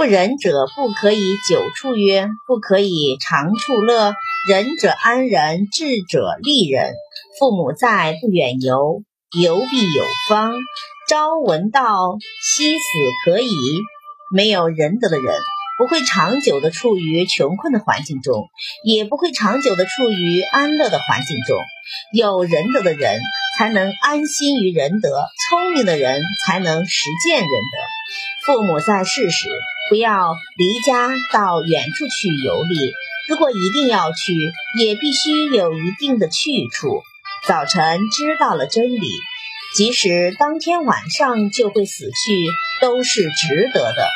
不仁者不可以久处曰：不可以长处乐。仁者安仁，智者利人。父母在，不远游，游必有方。朝闻道，夕死可矣。没有仁德的人，不会长久的处于穷困的环境中，也不会长久的处于安乐的环境中。有仁德的人，才能安心于仁德；聪明的人，才能实践仁德。父母在世时，不要离家到远处去游历。如果一定要去，也必须有一定的去处。早晨知道了真理，即使当天晚上就会死去，都是值得的。